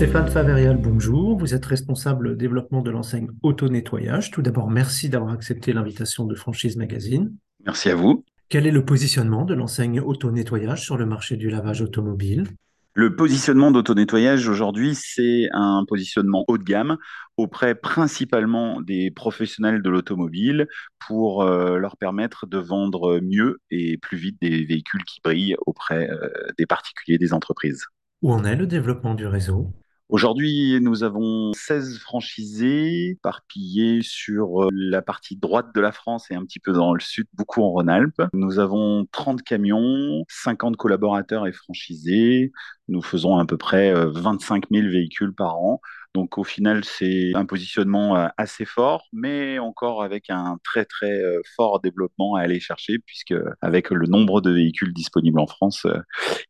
Stéphane Faverial, bonjour. Vous êtes responsable développement de l'enseigne Auto-Nettoyage. Tout d'abord, merci d'avoir accepté l'invitation de Franchise Magazine. Merci à vous. Quel est le positionnement de l'enseigne Auto-Nettoyage sur le marché du lavage automobile? Le positionnement d'auto-nettoyage aujourd'hui, c'est un positionnement haut de gamme auprès principalement des professionnels de l'automobile pour euh, leur permettre de vendre mieux et plus vite des véhicules qui brillent auprès euh, des particuliers, des entreprises. Où en est le développement du réseau? Aujourd'hui, nous avons 16 franchisés parpillés sur euh, la partie droite de la France et un petit peu dans le sud, beaucoup en Rhône-Alpes. Nous avons 30 camions, 50 collaborateurs et franchisés. Nous faisons à peu près 25 euh, 000 véhicules par an. Donc au final, c'est un positionnement euh, assez fort, mais encore avec un très très fort développement à aller chercher, puisque avec le nombre de véhicules disponibles en France,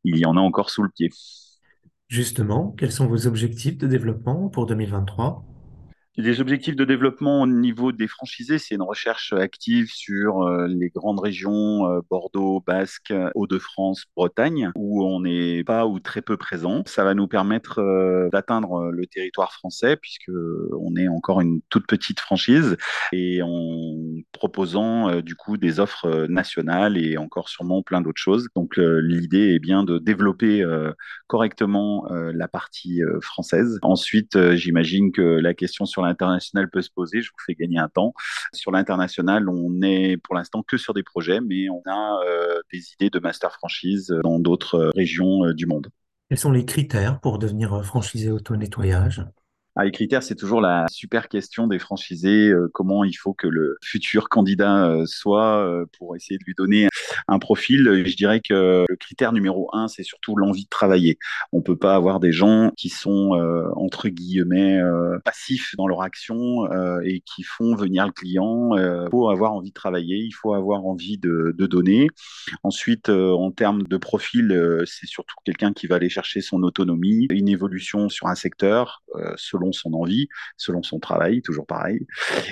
il y en a encore sous le pied. Justement, quels sont vos objectifs de développement pour 2023 les objectifs de développement au niveau des franchisés, c'est une recherche active sur euh, les grandes régions euh, Bordeaux, Basque, Hauts-de-France, Bretagne, où on n'est pas ou très peu présent. Ça va nous permettre euh, d'atteindre le territoire français, puisque on est encore une toute petite franchise, et en proposant du coup des offres nationales et encore sûrement plein d'autres choses. Donc l'idée est bien de développer correctement la partie française. Ensuite, j'imagine que la question sur l'international peut se poser. Je vous fais gagner un temps. Sur l'international, on est pour l'instant que sur des projets, mais on a euh, des idées de master franchise dans d'autres euh, régions euh, du monde. Quels sont les critères pour devenir franchisé auto-nettoyage? Ah, les critères, c'est toujours la super question des franchisés. comment il faut que le futur candidat soit pour essayer de lui donner un profil, je dirais que le critère numéro un, c'est surtout l'envie de travailler. On peut pas avoir des gens qui sont euh, entre guillemets euh, passifs dans leur action euh, et qui font venir le client. Il faut avoir envie de travailler, il faut avoir envie de donner. Ensuite, en termes de profil, c'est surtout quelqu'un qui va aller chercher son autonomie, une évolution sur un secteur selon son envie, selon son travail, toujours pareil,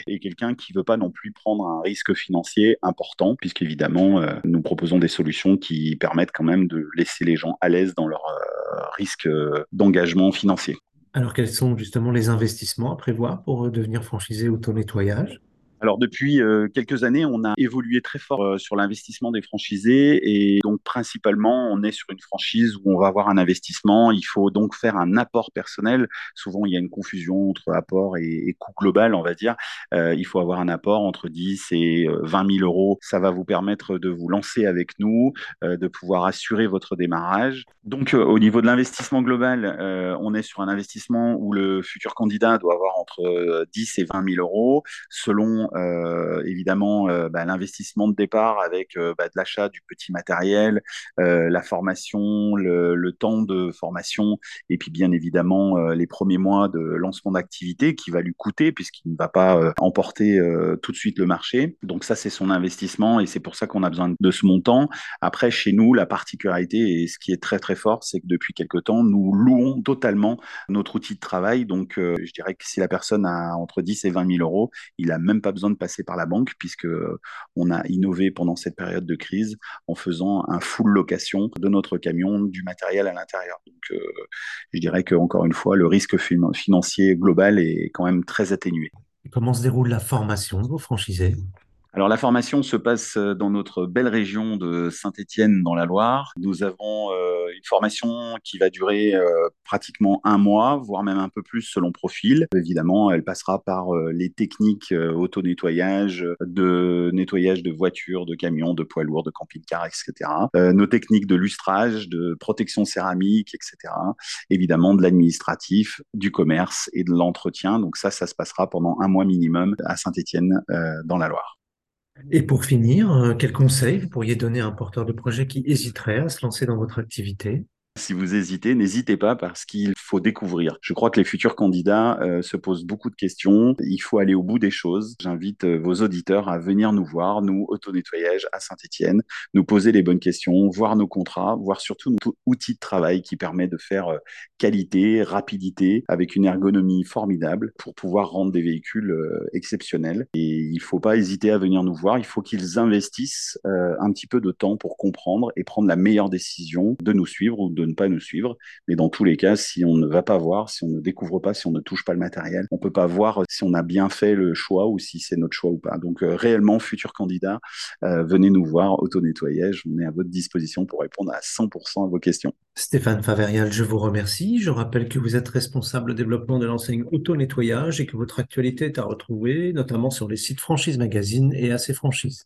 et quelqu'un qui veut pas non plus prendre un risque financier important, puisqu'évidemment, nous proposons des solutions qui permettent quand même de laisser les gens à l'aise dans leur euh, risque euh, d'engagement financier. Alors, quels sont justement les investissements à prévoir pour devenir franchisé auto-nettoyage alors depuis euh, quelques années, on a évolué très fort euh, sur l'investissement des franchisés et donc principalement, on est sur une franchise où on va avoir un investissement. Il faut donc faire un apport personnel. Souvent, il y a une confusion entre apport et, coût global, on va dire. Euh, il faut avoir un apport entre 10 et 20 000 euros. Ça va vous permettre de vous lancer avec nous, de pouvoir assurer votre démarrage. Donc au niveau de l'investissement global, on est sur un investissement où le futur candidat doit avoir entre 10 et 20 000 euros selon euh, évidemment euh, bah, l'investissement de départ avec euh, bah, de l'achat du petit matériel, la formation, le, temps de formation, et puis bien évidemment les premiers mois de lancement d'activité qui va lui coûter puisqu'il ne va pas emporter tout de suite le marché. Donc ça, c'est son investissement et c'est pour ça qu'on a besoin de ce montant. Après, chez nous, la particularité et ce qui est très très fort, c'est que depuis quelque temps, nous louons totalement notre outil de travail. Donc, je dirais que si la personne a entre 10 et 20 000 euros, il a même pas besoin de passer par la banque puisque on a innové pendant cette période de crise en faisant un full location de notre camion, du matériel à l'intérieur. Donc, euh, je dirais que encore une fois, le risque financier global est quand même très atténué. Comment se déroule la formation de vos franchisés alors la formation se passe euh, dans notre belle région de Saint-Étienne dans la Loire. Nous avons euh, une formation qui va durer euh, pratiquement un mois, voire même un peu plus selon profil. Évidemment, elle passera par les techniques auto-nettoyage, de nettoyage de voitures, de camions, de poids lourds, de camping-cars, etc. nos techniques de lustrage, de protection céramique, etc. Évidemment, de l'administratif, du commerce et de l'entretien. Donc ça, ça se passera pendant un mois minimum à Saint-Étienne dans la Loire. Et pour finir, euh, quel conseil vous pourriez donner à un porteur de projet qui hésiterait à se lancer dans votre activité? Si vous hésitez, n'hésitez pas parce qu'il faut découvrir. Je crois que les futurs candidats euh, se posent beaucoup de questions. Il faut aller au bout des choses. J'invite euh, vos auditeurs à venir nous voir, nous, auto-nettoyage à Saint-Etienne, nous poser les bonnes questions, voir nos contrats, voir surtout nos outils de travail qui permet de faire euh, qualité, rapidité, avec une ergonomie formidable pour pouvoir rendre des véhicules exceptionnels. Et il ne faut pas hésiter à venir nous voir. Il faut qu'ils investissent un petit peu de temps pour comprendre et prendre la meilleure décision de nous suivre ou de ne pas nous suivre. Mais dans tous les cas, si on ne va pas voir, si on ne découvre pas, si on ne touche pas le matériel, on peut pas voir si on a bien fait le choix ou si c'est notre choix ou pas. Donc euh, réellement, futurs candidats, euh, venez nous voir, auto-nettoyage, on est à votre disposition pour répondre à 100% à vos questions. Stéphane Faverial, je vous remercie. Je rappelle que vous êtes responsable développement de l'enseigne auto-nettoyage et que votre actualité est à retrouver, notamment sur les sites Franchise Magazine et AC Franchise.